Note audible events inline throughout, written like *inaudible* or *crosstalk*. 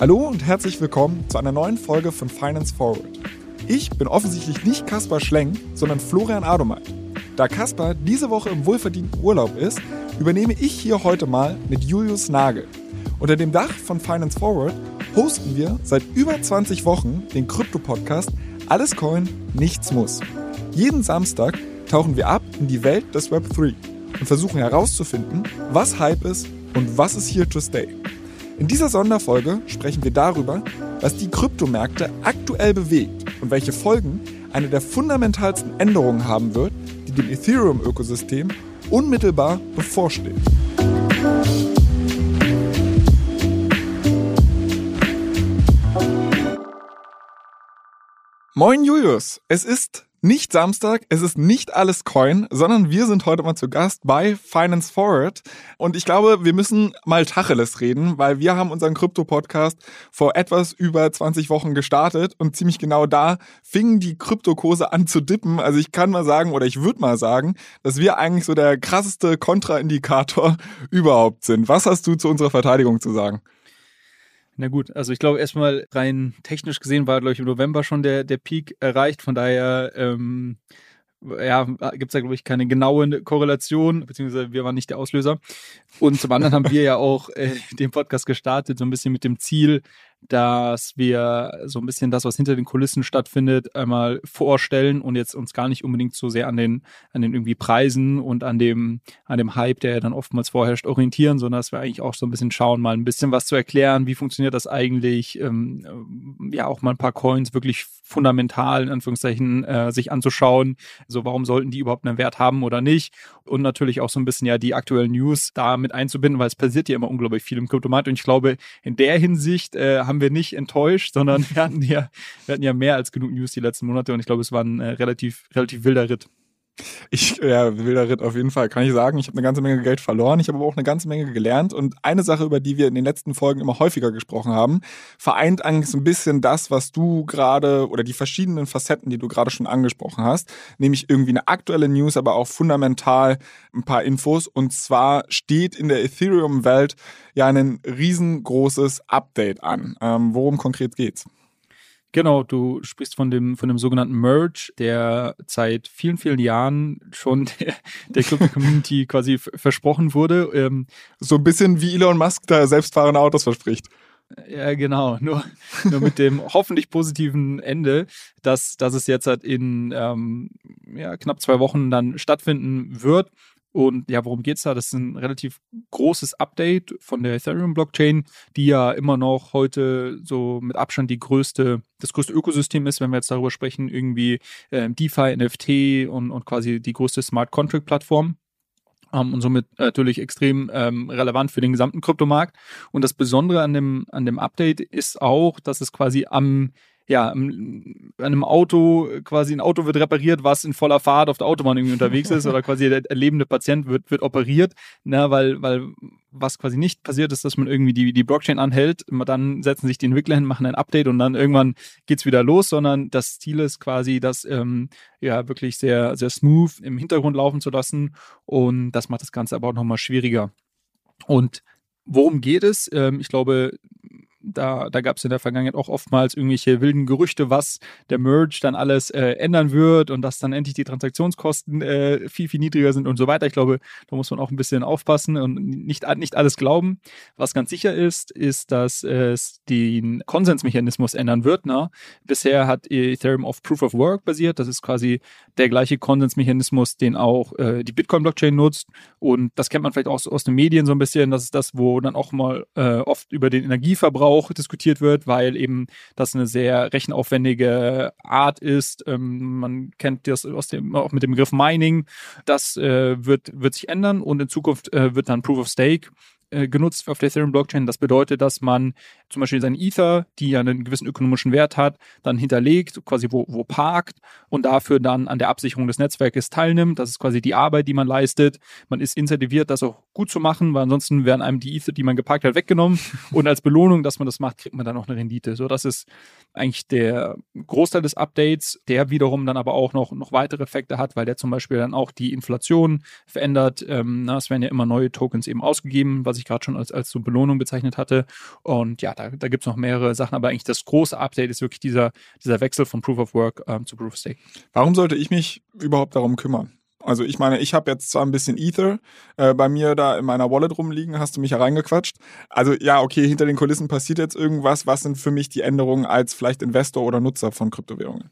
Hallo und herzlich willkommen zu einer neuen Folge von Finance Forward. Ich bin offensichtlich nicht Kaspar Schleng, sondern Florian Adomeit. Da Kaspar diese Woche im wohlverdienten Urlaub ist, übernehme ich hier heute mal mit Julius Nagel. Unter dem Dach von Finance Forward hosten wir seit über 20 Wochen den Krypto-Podcast Alles Coin, Nichts Muss. Jeden Samstag tauchen wir ab in die Welt des Web 3 und versuchen herauszufinden, was Hype ist und was ist here to stay. In dieser Sonderfolge sprechen wir darüber, was die Kryptomärkte aktuell bewegt und welche Folgen eine der fundamentalsten Änderungen haben wird, die dem Ethereum-Ökosystem unmittelbar bevorsteht. Moin Julius, es ist nicht Samstag, es ist nicht alles Coin, sondern wir sind heute mal zu Gast bei Finance Forward. Und ich glaube, wir müssen mal Tacheles reden, weil wir haben unseren Krypto-Podcast vor etwas über 20 Wochen gestartet und ziemlich genau da fingen die Kryptokurse an zu dippen. Also ich kann mal sagen, oder ich würde mal sagen, dass wir eigentlich so der krasseste Kontraindikator *laughs* überhaupt sind. Was hast du zu unserer Verteidigung zu sagen? Na gut, also ich glaube erstmal rein technisch gesehen war, glaube ich, im November schon der, der Peak erreicht. Von daher ähm, ja, gibt es da, glaube ich, keine genaue Korrelation, beziehungsweise wir waren nicht der Auslöser. Und zum anderen haben wir ja auch äh, den Podcast gestartet, so ein bisschen mit dem Ziel, dass wir so ein bisschen das, was hinter den Kulissen stattfindet, einmal vorstellen und jetzt uns gar nicht unbedingt so sehr an den, an den irgendwie Preisen und an dem, an dem Hype, der ja dann oftmals vorherrscht, orientieren, sondern dass wir eigentlich auch so ein bisschen schauen, mal ein bisschen was zu erklären, wie funktioniert das eigentlich, ähm, ja, auch mal ein paar Coins wirklich fundamental, in Anführungszeichen, äh, sich anzuschauen. So, warum sollten die überhaupt einen Wert haben oder nicht? Und natürlich auch so ein bisschen ja die aktuellen News da mit einzubinden, weil es passiert ja immer unglaublich viel im Kryptomarkt und ich glaube, in der Hinsicht äh, haben haben wir nicht enttäuscht, sondern *laughs* wir hatten ja, wir hatten ja mehr als genug News die letzten Monate und ich glaube, es war ein äh, relativ, relativ wilder Ritt. Ich, ja, wilder Ritt auf jeden Fall, kann ich sagen. Ich habe eine ganze Menge Geld verloren, ich habe aber auch eine ganze Menge gelernt. Und eine Sache, über die wir in den letzten Folgen immer häufiger gesprochen haben, vereint eigentlich so ein bisschen das, was du gerade oder die verschiedenen Facetten, die du gerade schon angesprochen hast, nämlich irgendwie eine aktuelle News, aber auch fundamental ein paar Infos. Und zwar steht in der Ethereum-Welt ja ein riesengroßes Update an. Ähm, worum konkret geht's? Genau, du sprichst von dem, von dem sogenannten Merge, der seit vielen, vielen Jahren schon *laughs* der, der Crypto-Community quasi versprochen wurde. Ähm, so ein bisschen wie Elon Musk da selbstfahrende Autos verspricht. Ja, genau. Nur, nur mit dem *laughs* hoffentlich positiven Ende, dass, dass es jetzt halt in ähm, ja, knapp zwei Wochen dann stattfinden wird. Und ja, worum geht's da? Das ist ein relativ großes Update von der Ethereum-Blockchain, die ja immer noch heute so mit Abstand die größte, das größte Ökosystem ist, wenn wir jetzt darüber sprechen, irgendwie äh, DeFi, NFT und, und quasi die größte Smart Contract-Plattform ähm, und somit natürlich extrem ähm, relevant für den gesamten Kryptomarkt. Und das Besondere an dem, an dem Update ist auch, dass es quasi am ja, einem Auto, quasi ein Auto wird repariert, was in voller Fahrt auf der Autobahn irgendwie unterwegs ist oder quasi der lebende Patient wird, wird operiert, ne, weil, weil was quasi nicht passiert ist, dass man irgendwie die, die Blockchain anhält, dann setzen sich die Entwickler hin, machen ein Update und dann irgendwann geht's wieder los, sondern das Ziel ist quasi, das ähm, ja wirklich sehr, sehr smooth im Hintergrund laufen zu lassen und das macht das Ganze aber auch nochmal schwieriger. Und worum geht es? Ähm, ich glaube, da, da gab es in der Vergangenheit auch oftmals irgendwelche wilden Gerüchte, was der Merge dann alles äh, ändern wird und dass dann endlich die Transaktionskosten äh, viel, viel niedriger sind und so weiter. Ich glaube, da muss man auch ein bisschen aufpassen und nicht, nicht alles glauben. Was ganz sicher ist, ist, dass es den Konsensmechanismus ändern wird. Ne? Bisher hat Ethereum auf Proof of Work basiert. Das ist quasi der gleiche Konsensmechanismus, den auch äh, die Bitcoin-Blockchain nutzt. Und das kennt man vielleicht auch aus den Medien so ein bisschen. Das ist das, wo dann auch mal äh, oft über den Energieverbrauch auch diskutiert wird, weil eben das eine sehr rechenaufwendige Art ist. Ähm, man kennt das aus dem, auch mit dem Begriff Mining. Das äh, wird, wird sich ändern und in Zukunft äh, wird dann Proof of Stake äh, genutzt auf der Ethereum Blockchain. Das bedeutet, dass man zum Beispiel seinen Ether, die ja einen gewissen ökonomischen Wert hat, dann hinterlegt, quasi wo, wo parkt und dafür dann an der Absicherung des Netzwerkes teilnimmt. Das ist quasi die Arbeit, die man leistet. Man ist incentiviert, das auch gut zu machen, weil ansonsten werden einem die Ether, die man geparkt hat, weggenommen. *laughs* und als Belohnung, dass man das macht, kriegt man dann auch eine Rendite. So, das ist eigentlich der Großteil des Updates, der wiederum dann aber auch noch, noch weitere Effekte hat, weil der zum Beispiel dann auch die Inflation verändert. Ähm, na, es werden ja immer neue Tokens eben ausgegeben, was ich ich gerade schon als, als so Belohnung bezeichnet hatte. Und ja, da, da gibt es noch mehrere Sachen, aber eigentlich das große Update ist wirklich dieser, dieser Wechsel von Proof of Work ähm, zu Proof of Stake. Warum sollte ich mich überhaupt darum kümmern? Also ich meine, ich habe jetzt zwar ein bisschen Ether äh, bei mir da in meiner Wallet rumliegen, hast du mich hereingequatscht. Also ja, okay, hinter den Kulissen passiert jetzt irgendwas. Was sind für mich die Änderungen als vielleicht Investor oder Nutzer von Kryptowährungen?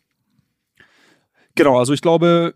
Genau, also ich glaube,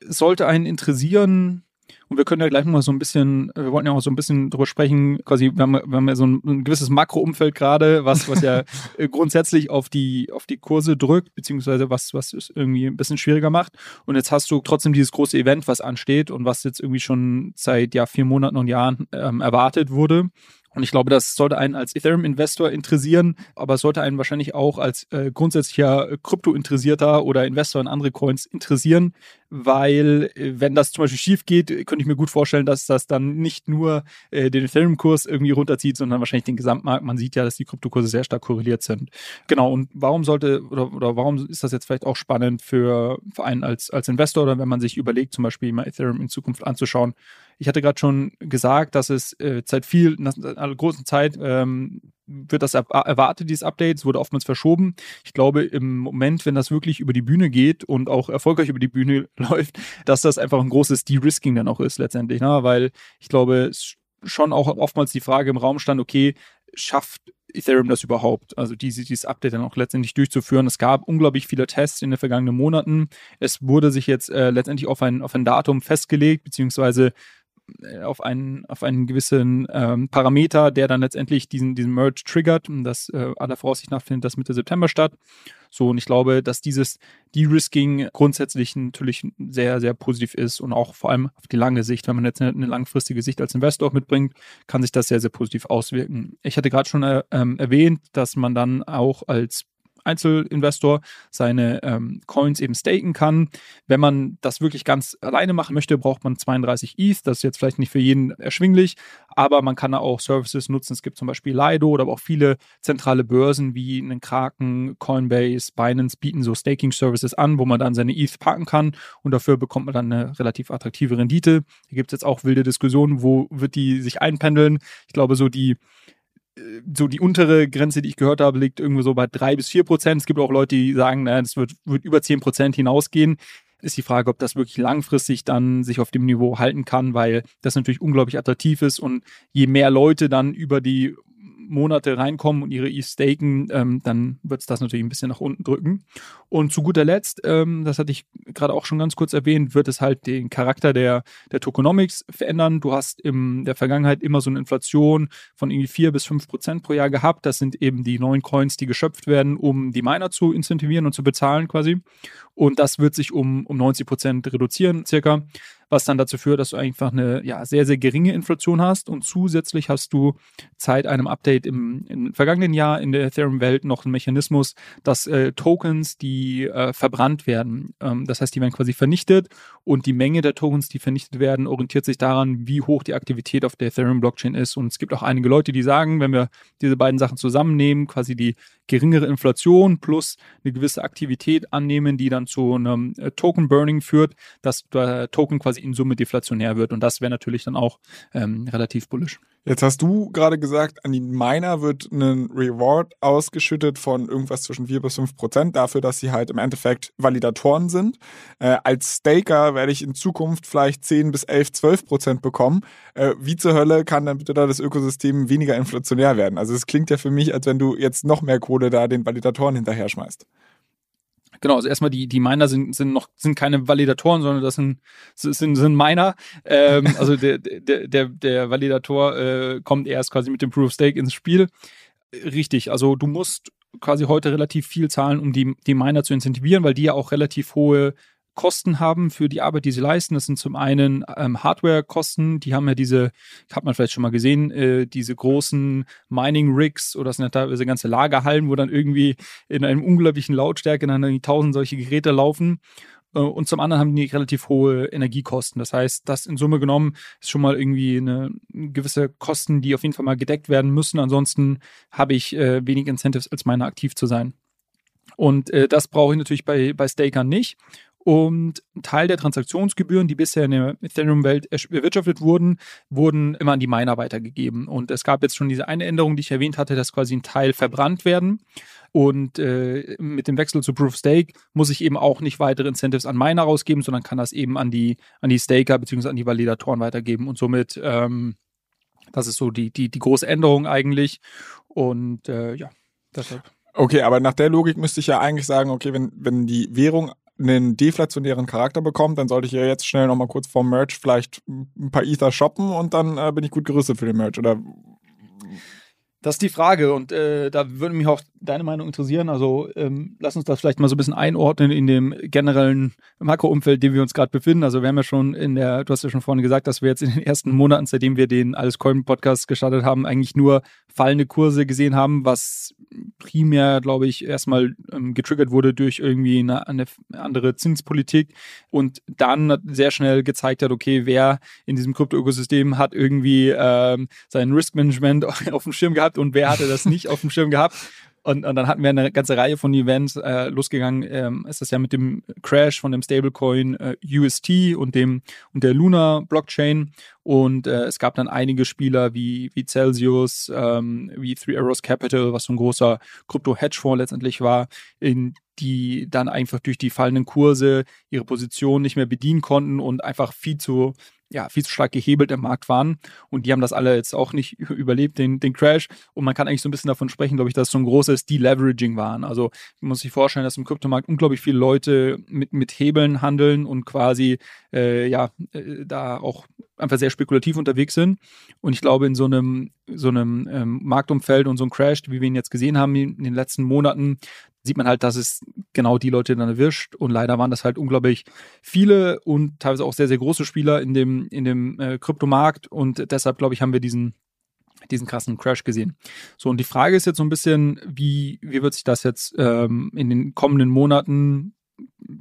es sollte einen interessieren, und wir können ja gleich mal so ein bisschen, wir wollten ja auch so ein bisschen drüber sprechen, quasi, wir haben, wir haben ja so ein, ein gewisses Makroumfeld gerade, was, was ja *laughs* grundsätzlich auf die, auf die Kurse drückt, beziehungsweise was, was es irgendwie ein bisschen schwieriger macht. Und jetzt hast du trotzdem dieses große Event, was ansteht und was jetzt irgendwie schon seit ja vier Monaten und Jahren ähm, erwartet wurde. Und ich glaube, das sollte einen als Ethereum-Investor interessieren, aber es sollte einen wahrscheinlich auch als äh, grundsätzlicher Krypto-Interessierter oder Investor in andere Coins interessieren, weil äh, wenn das zum Beispiel schief geht, könnte ich mir gut vorstellen, dass das dann nicht nur äh, den Ethereum-Kurs irgendwie runterzieht, sondern wahrscheinlich den Gesamtmarkt. Man sieht ja, dass die Kryptokurse sehr stark korreliert sind. Genau, und warum sollte oder, oder warum ist das jetzt vielleicht auch spannend für, für einen als, als Investor oder wenn man sich überlegt, zum Beispiel mal Ethereum in Zukunft anzuschauen? Ich hatte gerade schon gesagt, dass es äh, seit viel, seit einer großen Zeit ähm, wird das erwartet, dieses Update. Es wurde oftmals verschoben. Ich glaube, im Moment, wenn das wirklich über die Bühne geht und auch erfolgreich über die Bühne *laughs* läuft, dass das einfach ein großes De-Risking dann auch ist letztendlich. Ne? Weil ich glaube, schon auch oftmals die Frage im Raum stand, okay, schafft Ethereum das überhaupt? Also diese, dieses Update dann auch letztendlich durchzuführen. Es gab unglaublich viele Tests in den vergangenen Monaten. Es wurde sich jetzt äh, letztendlich auf ein, auf ein Datum festgelegt, beziehungsweise auf einen, auf einen gewissen ähm, Parameter, der dann letztendlich diesen, diesen Merge triggert. Und das äh, aller Voraussicht nach findet das Mitte September statt. So, und ich glaube, dass dieses De-Risking grundsätzlich natürlich sehr, sehr positiv ist und auch vor allem auf die lange Sicht, wenn man jetzt eine, eine langfristige Sicht als Investor mitbringt, kann sich das sehr, sehr positiv auswirken. Ich hatte gerade schon äh, ähm, erwähnt, dass man dann auch als Einzelinvestor seine ähm, Coins eben staken kann. Wenn man das wirklich ganz alleine machen möchte, braucht man 32 ETH. Das ist jetzt vielleicht nicht für jeden erschwinglich, aber man kann da auch Services nutzen. Es gibt zum Beispiel Lido oder auch viele zentrale Börsen wie einen Kraken, Coinbase, Binance bieten so Staking-Services an, wo man dann seine ETH parken kann und dafür bekommt man dann eine relativ attraktive Rendite. Hier gibt es jetzt auch wilde Diskussionen, wo wird die sich einpendeln. Ich glaube, so die so die untere Grenze, die ich gehört habe, liegt irgendwo so bei drei bis vier Prozent. Es gibt auch Leute, die sagen, naja, das wird, wird über zehn Prozent hinausgehen. Ist die Frage, ob das wirklich langfristig dann sich auf dem Niveau halten kann, weil das natürlich unglaublich attraktiv ist und je mehr Leute dann über die Monate reinkommen und ihre ETH staken, ähm, dann wird es das natürlich ein bisschen nach unten drücken. Und zu guter Letzt, ähm, das hatte ich gerade auch schon ganz kurz erwähnt, wird es halt den Charakter der, der Tokenomics verändern. Du hast in der Vergangenheit immer so eine Inflation von irgendwie vier bis fünf Prozent pro Jahr gehabt. Das sind eben die neuen Coins, die geschöpft werden, um die Miner zu incentivieren und zu bezahlen quasi. Und das wird sich um, um 90 Prozent reduzieren, circa was dann dazu führt, dass du einfach eine ja, sehr, sehr geringe Inflation hast. Und zusätzlich hast du seit einem Update im, im vergangenen Jahr in der Ethereum-Welt noch einen Mechanismus, dass äh, Tokens, die äh, verbrannt werden, ähm, das heißt, die werden quasi vernichtet. Und die Menge der Tokens, die vernichtet werden, orientiert sich daran, wie hoch die Aktivität auf der Ethereum-Blockchain ist. Und es gibt auch einige Leute, die sagen, wenn wir diese beiden Sachen zusammennehmen, quasi die geringere Inflation plus eine gewisse Aktivität annehmen, die dann zu einem äh, Token-Burning führt, dass der Token quasi in Summe deflationär wird. Und das wäre natürlich dann auch ähm, relativ bullisch. Jetzt hast du gerade gesagt, an die Miner wird ein Reward ausgeschüttet von irgendwas zwischen 4 bis 5 Prozent dafür, dass sie halt im Endeffekt Validatoren sind. Äh, als Staker werde ich in Zukunft vielleicht 10 bis 11, 12 Prozent bekommen. Äh, wie zur Hölle kann dann bitte da das Ökosystem weniger inflationär werden? Also es klingt ja für mich, als wenn du jetzt noch mehr Kohle da den Validatoren hinterher schmeißt. Genau, also erstmal die, die Miner sind, sind noch, sind keine Validatoren, sondern das sind, sind, sind Miner. Ähm, *laughs* also der, der, der, der Validator äh, kommt erst quasi mit dem Proof of Stake ins Spiel. Richtig, also du musst quasi heute relativ viel zahlen, um die, die Miner zu incentivieren, weil die ja auch relativ hohe Kosten haben für die Arbeit, die sie leisten. Das sind zum einen ähm, Hardware-Kosten, die haben ja diese, hat man vielleicht schon mal gesehen, äh, diese großen Mining-Rigs oder sind ja teilweise ganze Lagerhallen, wo dann irgendwie in einem unglaublichen Lautstärke dann irgendwie tausend solche Geräte laufen. Äh, und zum anderen haben die relativ hohe Energiekosten. Das heißt, das in Summe genommen ist schon mal irgendwie eine gewisse Kosten, die auf jeden Fall mal gedeckt werden müssen. Ansonsten habe ich äh, wenig Incentives, als Miner aktiv zu sein. Und äh, das brauche ich natürlich bei, bei Stakern nicht. Und ein Teil der Transaktionsgebühren, die bisher in der Ethereum-Welt erwirtschaftet wurden, wurden immer an die Miner weitergegeben. Und es gab jetzt schon diese eine Änderung, die ich erwähnt hatte, dass quasi ein Teil verbrannt werden. Und äh, mit dem Wechsel zu Proof of Stake muss ich eben auch nicht weitere Incentives an Miner rausgeben, sondern kann das eben an die, an die Staker bzw. an die Validatoren weitergeben. Und somit, ähm, das ist so die, die, die große Änderung eigentlich. Und äh, ja, deshalb. Okay, aber nach der Logik müsste ich ja eigentlich sagen, okay, wenn, wenn die Währung einen deflationären Charakter bekommt, dann sollte ich ja jetzt schnell nochmal kurz vorm Merch vielleicht ein paar Ether shoppen und dann äh, bin ich gut gerüstet für den Merch. Oder das ist die Frage und äh, da würde mich auch deine Meinung interessieren. Also ähm, lass uns das vielleicht mal so ein bisschen einordnen in dem generellen Makroumfeld, in dem wir uns gerade befinden. Also wir haben ja schon in der, du hast ja schon vorhin gesagt, dass wir jetzt in den ersten Monaten, seitdem wir den Alles Coin Podcast gestartet haben, eigentlich nur fallende Kurse gesehen haben, was primär, glaube ich, erstmal ähm, getriggert wurde durch irgendwie eine, eine, andere Zinspolitik und dann sehr schnell gezeigt hat, okay, wer in diesem Krypto-Ökosystem hat irgendwie ähm, sein Risk-Management *laughs* auf dem Schirm gehabt und wer hatte das nicht auf dem Schirm gehabt. Und, und dann hatten wir eine ganze Reihe von Events. Äh, losgegangen ähm, ist das ja mit dem Crash von dem Stablecoin äh, UST und dem und der Luna Blockchain. Und äh, es gab dann einige Spieler wie, wie Celsius, ähm, wie Three Arrows Capital, was so ein großer Krypto-Hedgefonds letztendlich war, in die dann einfach durch die fallenden Kurse ihre Position nicht mehr bedienen konnten und einfach viel zu ja, viel zu stark gehebelt im Markt waren. Und die haben das alle jetzt auch nicht *laughs* überlebt, den, den Crash. Und man kann eigentlich so ein bisschen davon sprechen, glaube ich, dass so ein großes Deleveraging waren. Also man muss sich vorstellen, dass im Kryptomarkt unglaublich viele Leute mit, mit Hebeln handeln und quasi äh, ja äh, da auch einfach sehr spekulativ unterwegs sind. Und ich glaube, in so einem, so einem ähm, Marktumfeld und so einem Crash, wie wir ihn jetzt gesehen haben in den letzten Monaten, sieht man halt, dass es genau die Leute dann erwischt. Und leider waren das halt unglaublich viele und teilweise auch sehr, sehr große Spieler in dem, in dem äh, Kryptomarkt. Und deshalb, glaube ich, haben wir diesen, diesen krassen Crash gesehen. So, und die Frage ist jetzt so ein bisschen, wie, wie wird sich das jetzt ähm, in den kommenden Monaten,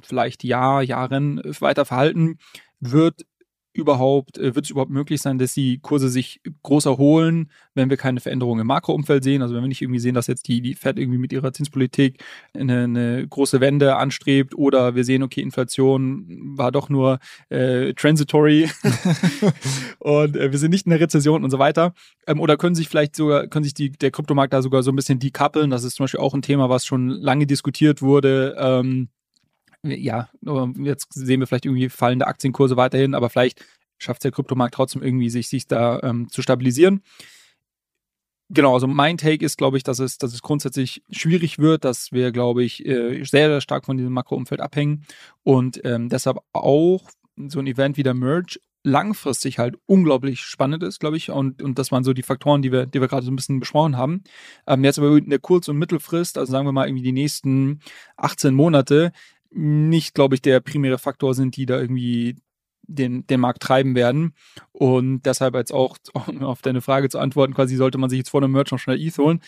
vielleicht Jahr, Jahren weiter verhalten? Wird überhaupt, äh, wird es überhaupt möglich sein, dass die Kurse sich groß erholen, wenn wir keine Veränderungen im Makroumfeld sehen? Also wenn wir nicht irgendwie sehen, dass jetzt die, die Fed irgendwie mit ihrer Zinspolitik eine, eine große Wende anstrebt oder wir sehen, okay, Inflation war doch nur äh, transitory *laughs* und äh, wir sind nicht in der Rezession und so weiter. Ähm, oder können sich vielleicht sogar, können sich die, der Kryptomarkt da sogar so ein bisschen dekoppeln? Das ist zum Beispiel auch ein Thema, was schon lange diskutiert wurde. Ähm, ja, jetzt sehen wir vielleicht irgendwie fallende Aktienkurse weiterhin, aber vielleicht schafft der Kryptomarkt trotzdem irgendwie, sich, sich da ähm, zu stabilisieren. Genau, also mein Take ist, glaube ich, dass es, dass es grundsätzlich schwierig wird, dass wir, glaube ich, äh, sehr, sehr stark von diesem Makroumfeld abhängen und ähm, deshalb auch so ein Event wie der Merge langfristig halt unglaublich spannend ist, glaube ich. Und, und das waren so die Faktoren, die wir, die wir gerade so ein bisschen besprochen haben. Ähm, jetzt aber in der Kurz- und Mittelfrist, also sagen wir mal irgendwie die nächsten 18 Monate, nicht, glaube ich, der primäre Faktor sind, die da irgendwie den, den Markt treiben werden. Und deshalb jetzt auch, *laughs* auf deine Frage zu antworten, quasi sollte man sich jetzt vor einem Merch noch schnell ETH holen,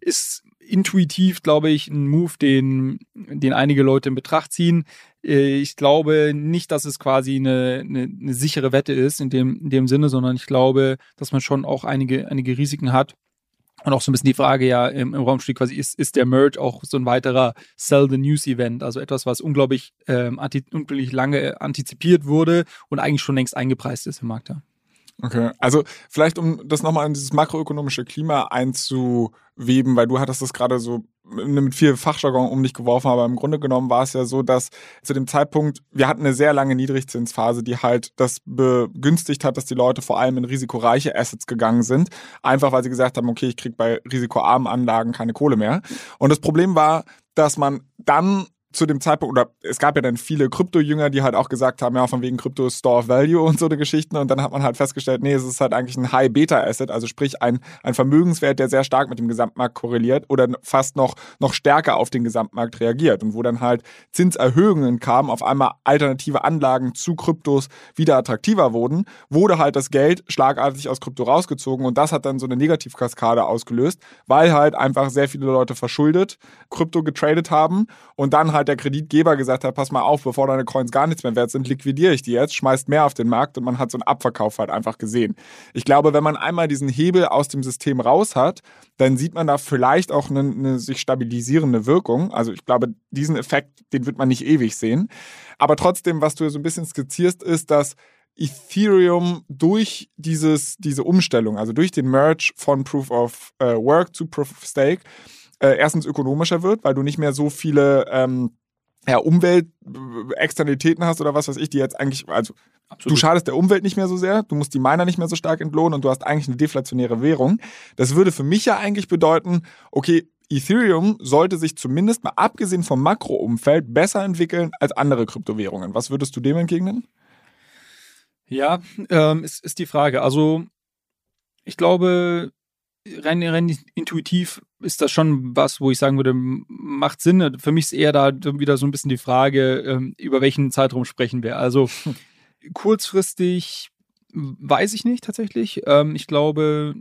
ist intuitiv, glaube ich, ein Move, den, den einige Leute in Betracht ziehen. Äh, ich glaube nicht, dass es quasi eine, eine, eine sichere Wette ist in dem, in dem Sinne, sondern ich glaube, dass man schon auch einige, einige Risiken hat. Und auch so ein bisschen die Frage ja im, im Raum steht quasi, ist, ist der Merge auch so ein weiterer Sell the News Event? Also etwas, was unglaublich, ähm, anti, unglaublich lange antizipiert wurde und eigentlich schon längst eingepreist ist im Markt. Ja. Okay, also vielleicht um das nochmal in dieses makroökonomische Klima einzuweben, weil du hattest das gerade so mit viel Fachjargon um dich geworfen, aber im Grunde genommen war es ja so, dass zu dem Zeitpunkt, wir hatten eine sehr lange Niedrigzinsphase, die halt das begünstigt hat, dass die Leute vor allem in risikoreiche Assets gegangen sind, einfach weil sie gesagt haben, okay, ich krieg bei risikoarmen Anlagen keine Kohle mehr. Und das Problem war, dass man dann zu dem Zeitpunkt, oder es gab ja dann viele Krypto-Jünger, die halt auch gesagt haben, ja, von wegen Krypto Store of Value und so eine Geschichten. Und dann hat man halt festgestellt, nee, es ist halt eigentlich ein High-Beta-Asset, also sprich ein, ein Vermögenswert, der sehr stark mit dem Gesamtmarkt korreliert oder fast noch, noch stärker auf den Gesamtmarkt reagiert. Und wo dann halt Zinserhöhungen kamen, auf einmal alternative Anlagen zu Kryptos wieder attraktiver wurden, wurde halt das Geld schlagartig aus Krypto rausgezogen und das hat dann so eine Negativkaskade ausgelöst, weil halt einfach sehr viele Leute verschuldet Krypto getradet haben und dann halt halt der Kreditgeber gesagt hat, pass mal auf, bevor deine Coins gar nichts mehr wert sind, liquidiere ich die jetzt, schmeißt mehr auf den Markt und man hat so einen Abverkauf halt einfach gesehen. Ich glaube, wenn man einmal diesen Hebel aus dem System raus hat, dann sieht man da vielleicht auch eine, eine sich stabilisierende Wirkung. Also ich glaube, diesen Effekt, den wird man nicht ewig sehen. Aber trotzdem, was du so ein bisschen skizzierst, ist, dass Ethereum durch dieses, diese Umstellung, also durch den Merge von Proof of äh, Work zu Proof of Stake, äh, erstens ökonomischer wird, weil du nicht mehr so viele ähm, ja, Umweltexternalitäten hast oder was weiß ich, die jetzt eigentlich, also Absolut. du schadest der Umwelt nicht mehr so sehr, du musst die Miner nicht mehr so stark entlohnen und du hast eigentlich eine deflationäre Währung. Das würde für mich ja eigentlich bedeuten, okay, Ethereum sollte sich zumindest mal abgesehen vom Makroumfeld besser entwickeln als andere Kryptowährungen. Was würdest du dem entgegnen? Ja, ähm, ist, ist die Frage. Also, ich glaube, rein, rein intuitiv ist das schon was, wo ich sagen würde, macht Sinn. Für mich ist eher da wieder so ein bisschen die Frage, ähm, über welchen Zeitraum sprechen wir. Also, *laughs* kurzfristig weiß ich nicht tatsächlich. Ähm, ich glaube,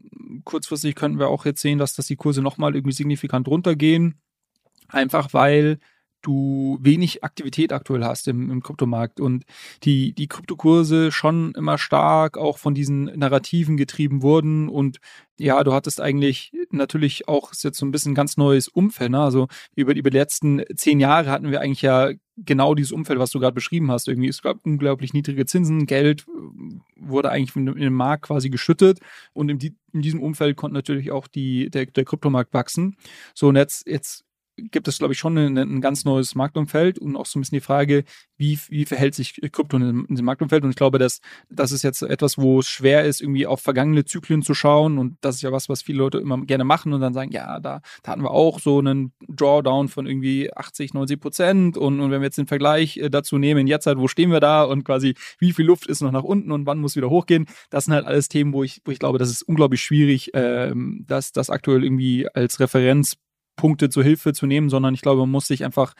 kurzfristig könnten wir auch jetzt sehen, dass, dass die Kurse nochmal irgendwie signifikant runtergehen. Einfach weil du wenig Aktivität aktuell hast im, im Kryptomarkt und die, die Kryptokurse schon immer stark auch von diesen Narrativen getrieben wurden und ja, du hattest eigentlich natürlich auch ist jetzt so ein bisschen ein ganz neues Umfeld. Ne? Also über, über die letzten zehn Jahre hatten wir eigentlich ja genau dieses Umfeld, was du gerade beschrieben hast. Irgendwie es gab unglaublich niedrige Zinsen, Geld wurde eigentlich in den Markt quasi geschüttet und in, die, in diesem Umfeld konnte natürlich auch die, der, der Kryptomarkt wachsen. So und jetzt, jetzt gibt es, glaube ich, schon ein, ein, ganz neues Marktumfeld und auch so ein bisschen die Frage, wie, wie verhält sich Krypto in, in diesem Marktumfeld? Und ich glaube, dass das ist jetzt etwas, wo es schwer ist, irgendwie auf vergangene Zyklen zu schauen. Und das ist ja was, was viele Leute immer gerne machen und dann sagen, ja, da, da hatten wir auch so einen Drawdown von irgendwie 80, 90 Prozent. Und, und wenn wir jetzt den Vergleich äh, dazu nehmen, jetzt halt, wo stehen wir da und quasi, wie viel Luft ist noch nach unten und wann muss wieder hochgehen? Das sind halt alles Themen, wo ich, wo ich glaube, das ist unglaublich schwierig, ähm, das, das aktuell irgendwie als Referenz Punkte zur Hilfe zu nehmen, sondern ich glaube, man muss sich einfach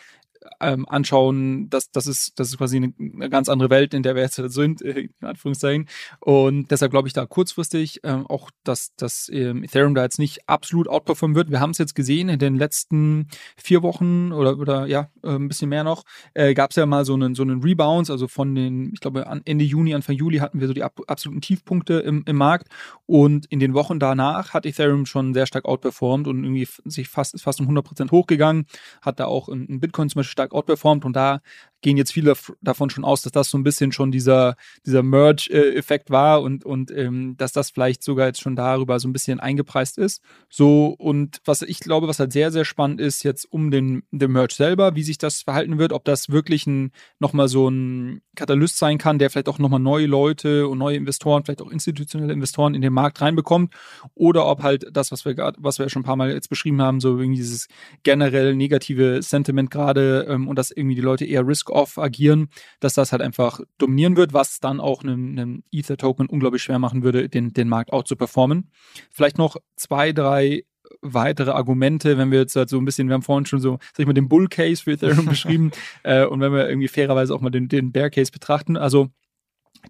ähm, anschauen, dass das ist, das ist quasi eine, eine, ganz andere Welt, in der wir jetzt *laughs* sind, äh, in Anführungszeichen. Und deshalb glaube ich da kurzfristig ähm, auch, dass, dass ähm, Ethereum da jetzt nicht absolut outperformen wird. Wir haben es jetzt gesehen in den letzten vier Wochen oder, oder ja, äh, ein bisschen mehr noch, äh, gab es ja mal so einen, so einen Rebound, also von den, ich glaube, Ende Juni, Anfang Juli hatten wir so die ab, absoluten Tiefpunkte im, im Markt. Und in den Wochen danach hat Ethereum schon sehr stark outperformed und irgendwie sich fast, ist fast um 100 Prozent hochgegangen, hat da auch in, in Bitcoin zum Beispiel stark outperformt und da gehen jetzt viele davon schon aus, dass das so ein bisschen schon dieser, dieser Merge-Effekt war und, und ähm, dass das vielleicht sogar jetzt schon darüber so ein bisschen eingepreist ist. So, und was ich glaube, was halt sehr, sehr spannend ist, jetzt um den, den Merge selber, wie sich das verhalten wird, ob das wirklich ein, nochmal so ein Katalyst sein kann, der vielleicht auch nochmal neue Leute und neue Investoren, vielleicht auch institutionelle Investoren in den Markt reinbekommt, oder ob halt das, was wir gerade, was wir schon ein paar Mal jetzt beschrieben haben, so irgendwie dieses generell negative Sentiment gerade ähm, und dass irgendwie die Leute eher risk off agieren, dass das halt einfach dominieren wird, was dann auch einem, einem Ether-Token unglaublich schwer machen würde, den, den Markt auch zu performen. Vielleicht noch zwei, drei weitere Argumente, wenn wir jetzt halt so ein bisschen, wir haben vorhin schon so, sag ich mal, den Bull Case für Ethereum *laughs* beschrieben äh, und wenn wir irgendwie fairerweise auch mal den, den Bear Case betrachten, also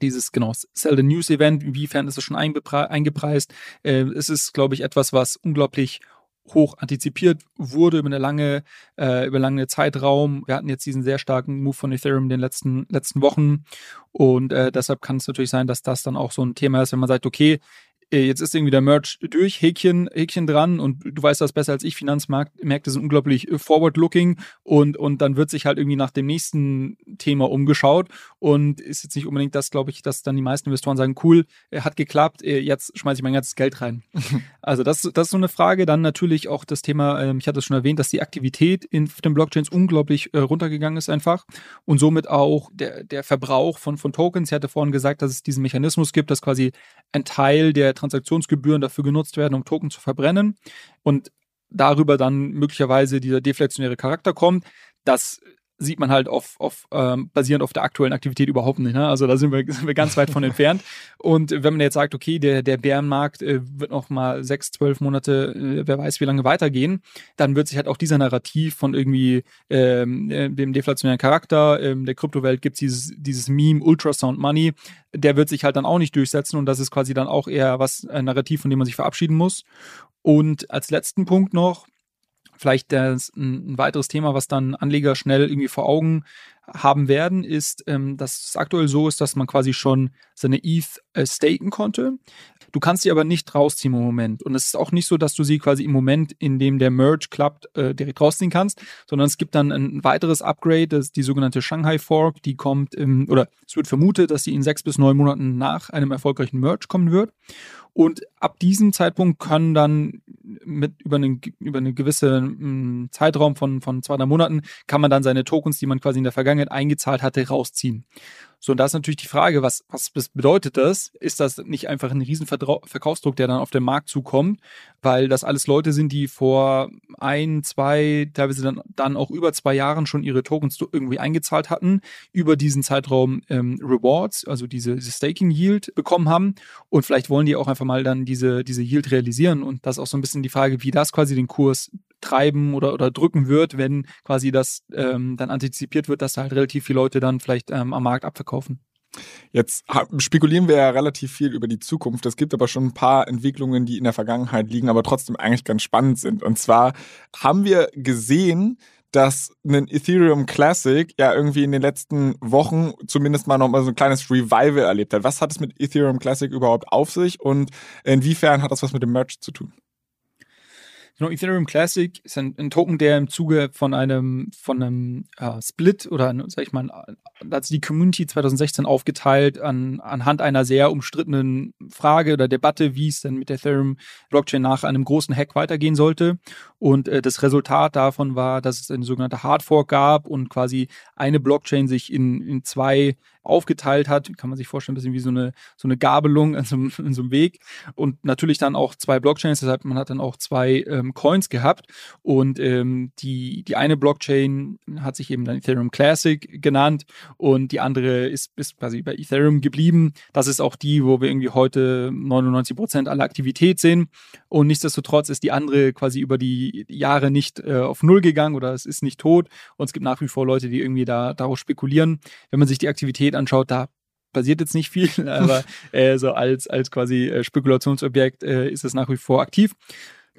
dieses, genau, Sell the News Event, inwiefern ist es schon eingepreist? Äh, es ist, glaube ich, etwas, was unglaublich hoch antizipiert wurde über eine lange, äh, über lange Zeitraum. Wir hatten jetzt diesen sehr starken Move von Ethereum in den letzten, letzten Wochen. Und äh, deshalb kann es natürlich sein, dass das dann auch so ein Thema ist, wenn man sagt, okay, jetzt ist irgendwie der Merch durch, Häkchen, Häkchen dran und du weißt das besser als ich, Finanzmärkte sind unglaublich äh, forward-looking und, und dann wird sich halt irgendwie nach dem nächsten Thema umgeschaut und ist jetzt nicht unbedingt das, glaube ich, dass dann die meisten Investoren sagen, cool, hat geklappt, äh, jetzt schmeiße ich mein ganzes Geld rein. *laughs* also das, das ist so eine Frage. Dann natürlich auch das Thema, ähm, ich hatte es schon erwähnt, dass die Aktivität in den Blockchains unglaublich runtergegangen ist einfach und somit auch der, der Verbrauch von, von Tokens. Ich hatte vorhin gesagt, dass es diesen Mechanismus gibt, dass quasi ein Teil der Transaktionsgebühren dafür genutzt werden, um Token zu verbrennen und darüber dann möglicherweise dieser deflationäre Charakter kommt. Das sieht man halt auf, auf ähm, basierend auf der aktuellen Aktivität überhaupt nicht. Ne? Also da sind wir, sind wir ganz weit von *laughs* entfernt. Und wenn man jetzt sagt, okay, der, der Bärenmarkt äh, wird noch mal sechs, zwölf Monate, äh, wer weiß wie lange weitergehen, dann wird sich halt auch dieser Narrativ von irgendwie ähm, äh, dem deflationären Charakter ähm, der Kryptowelt gibt dieses, dieses Meme Ultrasound Money, der wird sich halt dann auch nicht durchsetzen und das ist quasi dann auch eher was ein Narrativ, von dem man sich verabschieden muss. Und als letzten Punkt noch, Vielleicht das, ein, weiteres Thema, was dann Anleger schnell irgendwie vor Augen haben werden, ist, ähm, dass es aktuell so ist, dass man quasi schon seine ETH äh, staken konnte. Du kannst sie aber nicht rausziehen im Moment. Und es ist auch nicht so, dass du sie quasi im Moment, in dem der Merge klappt, äh, direkt rausziehen kannst, sondern es gibt dann ein weiteres Upgrade, das ist die sogenannte Shanghai Fork, die kommt im, oder es wird vermutet, dass sie in sechs bis neun Monaten nach einem erfolgreichen Merge kommen wird. Und ab diesem Zeitpunkt können dann mit über einen über eine gewisse m, Zeitraum von von zwei drei Monaten kann man dann seine Tokens, die man quasi in der Vergangenheit eingezahlt hatte, rausziehen. So, und da ist natürlich die Frage, was, was bedeutet das? Ist das nicht einfach ein riesen Verkaufsdruck, der dann auf den Markt zukommt? Weil das alles Leute sind, die vor ein, zwei, teilweise dann, dann auch über zwei Jahren schon ihre Tokens irgendwie eingezahlt hatten, über diesen Zeitraum ähm, Rewards, also diese, diese Staking Yield bekommen haben. Und vielleicht wollen die auch einfach mal dann diese, diese Yield realisieren. Und das ist auch so ein bisschen die Frage, wie das quasi den Kurs treiben oder, oder drücken wird, wenn quasi das ähm, dann antizipiert wird, dass halt relativ viele Leute dann vielleicht ähm, am Markt abverkaufen. Jetzt spekulieren wir ja relativ viel über die Zukunft. Es gibt aber schon ein paar Entwicklungen, die in der Vergangenheit liegen, aber trotzdem eigentlich ganz spannend sind. Und zwar haben wir gesehen, dass ein Ethereum Classic ja irgendwie in den letzten Wochen zumindest mal nochmal so ein kleines Revival erlebt hat. Was hat es mit Ethereum Classic überhaupt auf sich und inwiefern hat das was mit dem Merch zu tun? Genau, Ethereum Classic ist ein, ein, Token, der im Zuge von einem, von einem äh, Split oder, sag ich mal, da hat sich die Community 2016 aufgeteilt an, anhand einer sehr umstrittenen Frage oder Debatte, wie es denn mit der Ethereum Blockchain nach einem großen Hack weitergehen sollte. Und äh, das Resultat davon war, dass es eine sogenannte Hardfork gab und quasi eine Blockchain sich in, in zwei aufgeteilt hat. Kann man sich vorstellen, ein bisschen wie so eine, so eine Gabelung in so, in so einem Weg. Und natürlich dann auch zwei Blockchains, deshalb man hat dann auch zwei ähm, Coins gehabt. Und ähm, die, die eine Blockchain hat sich eben dann Ethereum Classic genannt und die andere ist, ist quasi bei Ethereum geblieben. Das ist auch die, wo wir irgendwie heute 99 Prozent aller Aktivität sehen. Und nichtsdestotrotz ist die andere quasi über die Jahre nicht äh, auf Null gegangen oder es ist nicht tot. Und es gibt nach wie vor Leute, die irgendwie da darauf spekulieren. Wenn man sich die Aktivität anschaut, da passiert jetzt nicht viel, *laughs* aber äh, so als, als quasi äh, Spekulationsobjekt äh, ist es nach wie vor aktiv.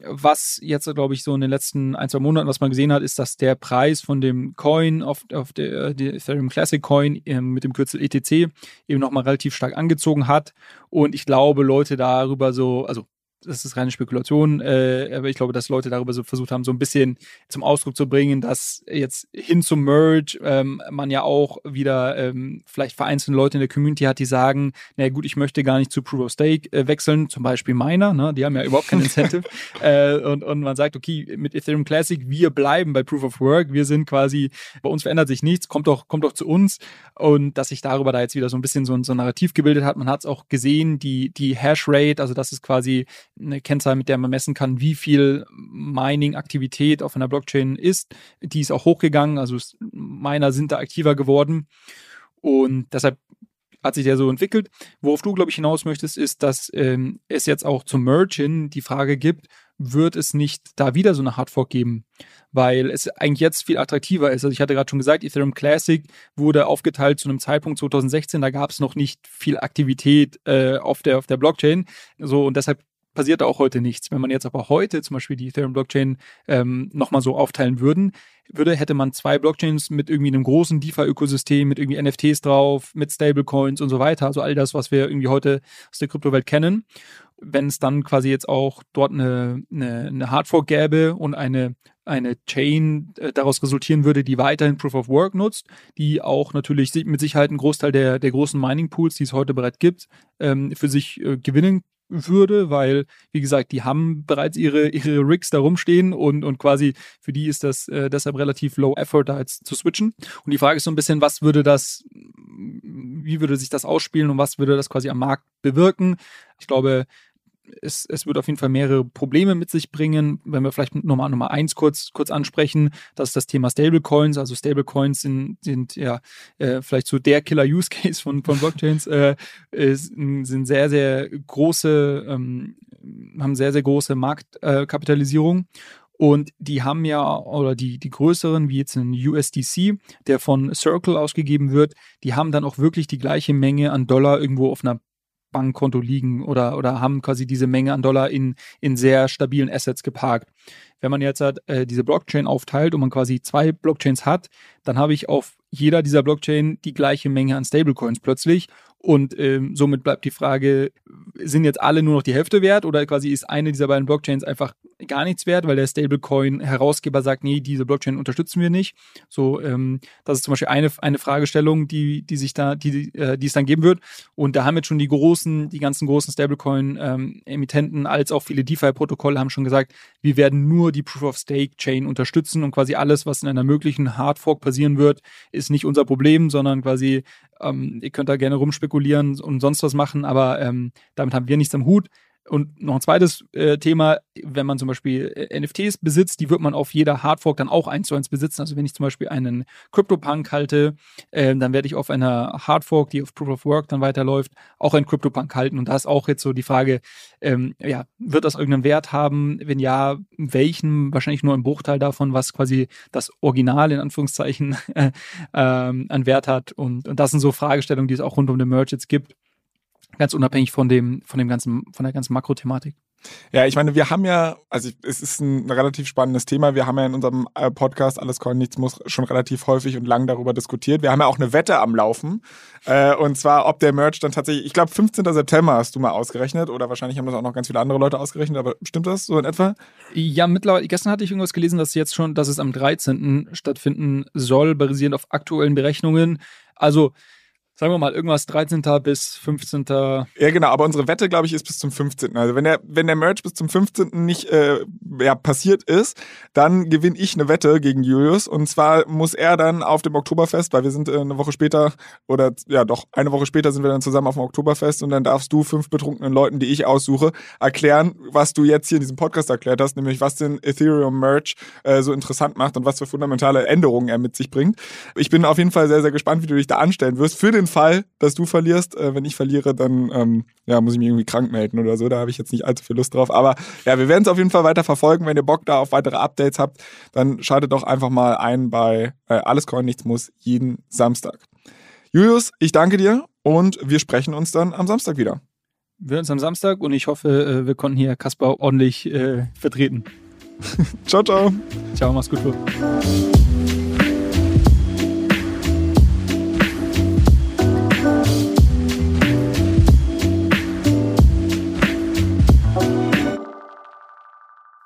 Was jetzt, glaube ich, so in den letzten ein, zwei Monaten, was man gesehen hat, ist, dass der Preis von dem Coin auf, auf der, der Ethereum Classic Coin äh, mit dem Kürzel ETC eben nochmal relativ stark angezogen hat. Und ich glaube, Leute darüber so, also das ist reine Spekulation, äh, aber ich glaube, dass Leute darüber so versucht haben, so ein bisschen zum Ausdruck zu bringen, dass jetzt hin zum Merge ähm, man ja auch wieder ähm, vielleicht vereinzelte Leute in der Community hat, die sagen, na gut, ich möchte gar nicht zu Proof of Stake äh, wechseln, zum Beispiel Miner, ne? die haben ja überhaupt kein Incentive *laughs* äh, und, und man sagt, okay, mit Ethereum Classic, wir bleiben bei Proof of Work, wir sind quasi, bei uns verändert sich nichts, kommt doch, kommt doch zu uns und dass sich darüber da jetzt wieder so ein bisschen so, so ein Narrativ gebildet hat, man hat es auch gesehen, die, die Hash Rate, also das ist quasi eine Kennzahl, mit der man messen kann, wie viel Mining-Aktivität auf einer Blockchain ist. Die ist auch hochgegangen, also Miner sind da aktiver geworden. Und deshalb hat sich der so entwickelt. Worauf du, glaube ich, hinaus möchtest, ist, dass ähm, es jetzt auch zum Merge die Frage gibt, wird es nicht da wieder so eine Hardfork geben? Weil es eigentlich jetzt viel attraktiver ist. Also ich hatte gerade schon gesagt, Ethereum Classic wurde aufgeteilt zu einem Zeitpunkt 2016, da gab es noch nicht viel Aktivität äh, auf, der, auf der Blockchain. So, und deshalb passiert auch heute nichts. Wenn man jetzt aber heute zum Beispiel die Ethereum-Blockchain ähm, nochmal so aufteilen würden, würde, hätte man zwei Blockchains mit irgendwie einem großen DeFi-Ökosystem, mit irgendwie NFTs drauf, mit Stablecoins und so weiter. Also all das, was wir irgendwie heute aus der Kryptowelt kennen. Wenn es dann quasi jetzt auch dort eine, eine, eine Hardfork gäbe und eine eine Chain äh, daraus resultieren würde, die weiterhin Proof of Work nutzt, die auch natürlich mit Sicherheit einen Großteil der, der großen Mining Pools, die es heute bereits gibt, ähm, für sich äh, gewinnen würde, weil, wie gesagt, die haben bereits ihre, ihre Rigs da rumstehen und, und quasi für die ist das äh, deshalb relativ low effort, da jetzt zu switchen. Und die Frage ist so ein bisschen, was würde das, wie würde sich das ausspielen und was würde das quasi am Markt bewirken? Ich glaube, es, es wird auf jeden Fall mehrere Probleme mit sich bringen. Wenn wir vielleicht nochmal Nummer eins kurz, kurz ansprechen, das ist das Thema Stablecoins. Also Stablecoins sind, sind ja äh, vielleicht so der Killer-Use-Case *laughs* von, von Blockchains, äh, sind sehr, sehr große, ähm, haben sehr, sehr große Marktkapitalisierung. Äh, und die haben ja, oder die, die größeren, wie jetzt ein USDC, der von Circle ausgegeben wird, die haben dann auch wirklich die gleiche Menge an Dollar irgendwo auf einer Bankkonto liegen oder, oder haben quasi diese Menge an Dollar in, in sehr stabilen Assets geparkt. Wenn man jetzt halt, äh, diese Blockchain aufteilt und man quasi zwei Blockchains hat, dann habe ich auf jeder dieser Blockchain die gleiche Menge an Stablecoins plötzlich und ähm, somit bleibt die Frage, sind jetzt alle nur noch die Hälfte wert oder quasi ist eine dieser beiden Blockchains einfach gar nichts wert, weil der Stablecoin-Herausgeber sagt, nee, diese Blockchain unterstützen wir nicht. So, ähm, das ist zum Beispiel eine, eine Fragestellung, die, die sich da, die, äh, die es dann geben wird. Und da haben jetzt schon die großen, die ganzen großen Stablecoin-Emittenten ähm, als auch viele DeFi-Protokolle haben schon gesagt, wir werden nur die Proof-of-Stake-Chain unterstützen und quasi alles, was in einer möglichen Hardfork passieren wird, ist nicht unser Problem, sondern quasi ähm, ihr könnt da gerne rumspekulieren und sonst was machen, aber ähm, damit haben wir nichts am Hut. Und noch ein zweites äh, Thema, wenn man zum Beispiel äh, NFTs besitzt, die wird man auf jeder Hardfork dann auch eins zu eins besitzen. Also wenn ich zum Beispiel einen CryptoPunk halte, äh, dann werde ich auf einer Hardfork, die auf Proof of Work dann weiterläuft, auch einen CryptoPunk halten. Und da ist auch jetzt so die Frage, ähm, ja, wird das irgendeinen Wert haben? Wenn ja, welchen? Wahrscheinlich nur ein Bruchteil davon, was quasi das Original in Anführungszeichen äh, *laughs* ähm, an Wert hat. Und, und das sind so Fragestellungen, die es auch rund um den Merch jetzt gibt Ganz unabhängig von dem, von dem ganzen, von der ganzen Makrothematik. Ja, ich meine, wir haben ja, also es ist ein relativ spannendes Thema. Wir haben ja in unserem äh, Podcast Alles Coin Nichts muss schon relativ häufig und lang darüber diskutiert. Wir haben ja auch eine Wette am Laufen. Äh, und zwar, ob der Merch dann tatsächlich, ich glaube, 15. September hast du mal ausgerechnet oder wahrscheinlich haben das auch noch ganz viele andere Leute ausgerechnet, aber stimmt das so in etwa? Ja, mittlerweile, gestern hatte ich irgendwas gelesen, dass jetzt schon, dass es am 13. stattfinden soll, basierend auf aktuellen Berechnungen. Also, sagen wir mal, irgendwas 13. bis 15. Ja, genau, aber unsere Wette, glaube ich, ist bis zum 15. Also wenn der, wenn der Merch bis zum 15. nicht äh, ja, passiert ist, dann gewinne ich eine Wette gegen Julius. Und zwar muss er dann auf dem Oktoberfest, weil wir sind äh, eine Woche später, oder ja doch, eine Woche später sind wir dann zusammen auf dem Oktoberfest und dann darfst du fünf betrunkenen Leuten, die ich aussuche, erklären, was du jetzt hier in diesem Podcast erklärt hast, nämlich was den Ethereum Merch äh, so interessant macht und was für fundamentale Änderungen er mit sich bringt. Ich bin auf jeden Fall sehr, sehr gespannt, wie du dich da anstellen wirst. Für den den Fall, dass du verlierst. Äh, wenn ich verliere, dann ähm, ja, muss ich mich irgendwie krank melden oder so. Da habe ich jetzt nicht allzu viel Lust drauf. Aber ja, wir werden es auf jeden Fall weiter verfolgen. Wenn ihr Bock da auf weitere Updates habt, dann schaltet doch einfach mal ein bei äh, Alles Coin Nichts Muss jeden Samstag. Julius, ich danke dir und wir sprechen uns dann am Samstag wieder. Wir uns am Samstag und ich hoffe, äh, wir konnten hier Kaspar ordentlich äh, vertreten. *laughs* ciao, ciao. Ciao, mach's gut.